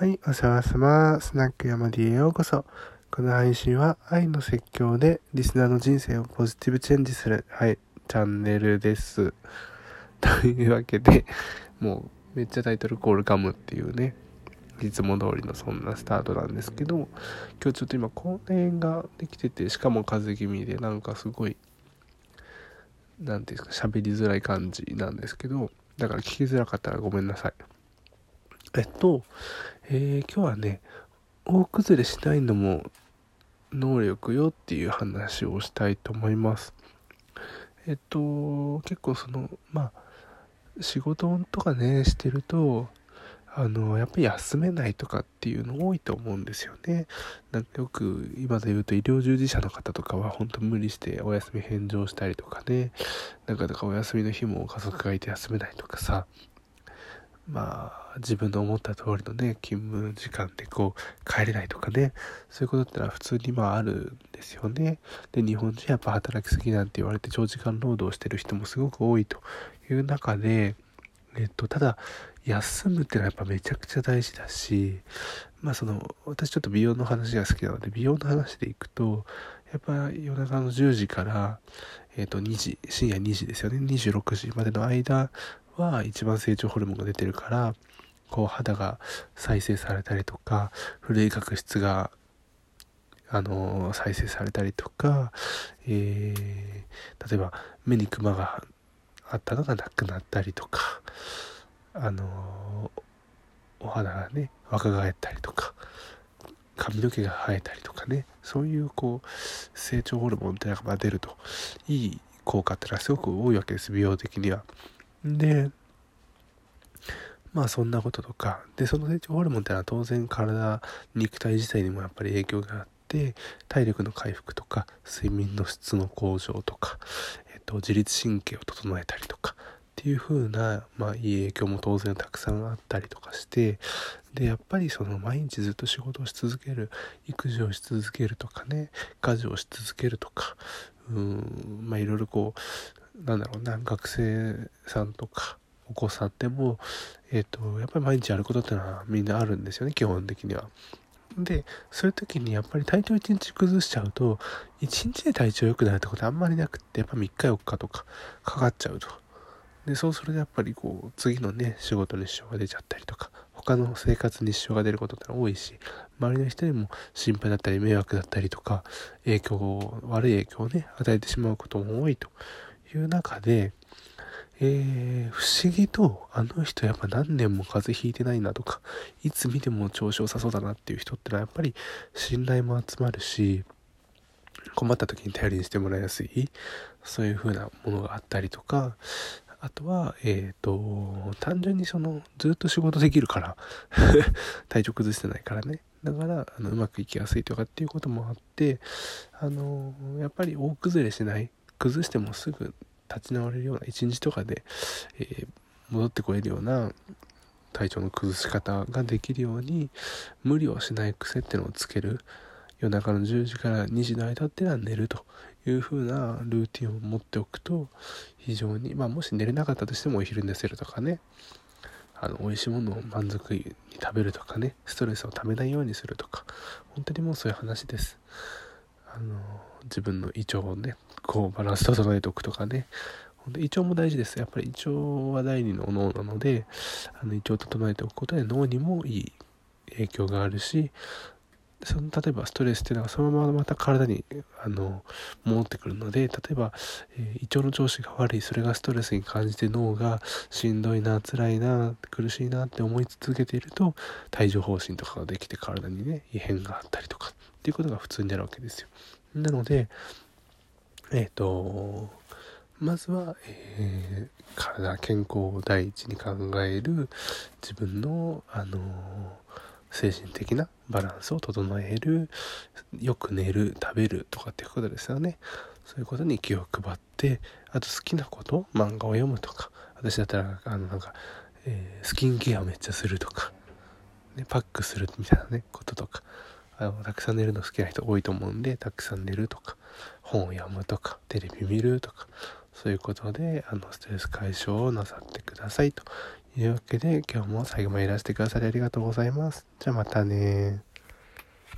はい、お世話様。スナック山 D へようこそ。この配信は愛の説教でリスナーの人生をポジティブチェンジする、はい、チャンネルです。というわけで、もうめっちゃタイトルコールガムっていうね、いつも通りのそんなスタートなんですけど、今日ちょっと今公演ができてて、しかも風邪気味でなんかすごい、なんていうんですか、喋りづらい感じなんですけど、だから聞きづらかったらごめんなさい。えっと、えー、今日はね、大崩れしないのも能力よっていう話をしたいと思います。えっと、結構その、まあ、仕事とかね、してると、あの、やっぱり休めないとかっていうの多いと思うんですよね。なんかよく今で言うと医療従事者の方とかは本当無理してお休み返上したりとかね、なんかだかお休みの日も家族がいて休めないとかさ、まあ、自分の思った通りのね、勤務時間でこう、帰れないとかね、そういうことってのは普通にまああるんですよね。で、日本人やっぱ働きすぎなんて言われて長時間労働してる人もすごく多いという中で、えっと、ただ、休むってのはやっぱめちゃくちゃ大事だし、まあその、私ちょっと美容の話が好きなので、美容の話でいくと、やっぱ夜中の10時から、えっ、と、2時、深夜2時ですよね、26時までの間は一番成長ホルモンが出てるから、こう肌が再生されたりとか、古い角質が、あの、再生されたりとか、えー、例えば目にクマがあったのがなくなったりとか、あの、お肌がね、若返ったりとか、髪の毛が生えたりとかね、そういうこう、成長ホルモンっていうのが出ると、いい効果ってのはすごく多いわけです、美容的には。で、まあそんなこととか、で、その成長ホルモンってのは当然体、肉体自体にもやっぱり影響があって、体力の回復とか、睡眠の質の向上とか、えっと、自律神経を整えたりとか、っていう風な、まあいい影響も当然たくさんあったりとかして、で、やっぱりその毎日ずっと仕事をし続ける、育児をし続けるとかね、家事をし続けるとか、うん、まあいろいろこう、なんだろうな、学生さんとか、お子さんでも、え、ー、と、やっぱり毎日やることってのはみんなあるんですよね、基本的には。で、そういう時にやっぱり体調1日崩しちゃうと、1日で体調良くなるってことあんまりなくって、やっぱ3日4日とかかかっちゃうと。で、そうするとやっぱりこう、次のね、仕事に支障が出ちゃったりとか、他の生活に支障が出ることって多いし、周りの人にも心配だったり迷惑だったりとか、影響、悪い影響をね、与えてしまうことも多いという中で、えー、不思議と、あの人やっぱ何年も風邪ひいてないなとか、いつ見ても調子良さそうだなっていう人ってのはやっぱり信頼も集まるし、困った時に頼りにしてもらいやすい、そういう風なものがあったりとか、あとは、えっ、ー、と、単純にその、ずっと仕事できるから 体調崩してないからね。だから、あの、うまくいきやすいとかっていうこともあって、あの、やっぱり大崩れしない、崩してもすぐ立ち直れるような一日とかで、えー、戻ってこれるような体調の崩し方ができるように無理をしない癖っていうのをつける夜中の10時から2時の間っていうのは寝るという風なルーティンを持っておくと非常にまあもし寝れなかったとしてもお昼寝せるとかね。あの美味しいものを満足に食べるとかね。ストレスをためないようにするとか。本当にもうそういう話です。あの自分の胃腸をねこうバランス整えておくとかね。胃腸も大事です。やっぱり胃腸は第二の脳なのであの胃腸を整えておくことで脳にもいい影響があるしその例えばストレスっていうのはそのまままた体にあの戻ってくるので例えば、えー、胃腸の調子が悪いそれがストレスに感じて脳がしんどいな辛いな苦しいなって思い続けていると帯状疱疹とかができて体にね異変があったりとかっていうことが普通になるわけですよ。なのでえっ、ー、とまずは、えー、体健康を第一に考える自分のあの精神的なバランスを整えるよく寝る食べるとかっていうことですよね。そういうことに気を配ってあと好きなこと漫画を読むとか私だったらあのなんか、えー、スキンケアをめっちゃするとか、ね、パックするみたいなねこととか。あのたくさん寝るの好きな人多いと思うんでたくさん寝るとか本を読むとかテレビ見るとかそういうことであのストレス解消をなさってくださいというわけで今日も最後までいらしてくださりありがとうございます。じゃあまたね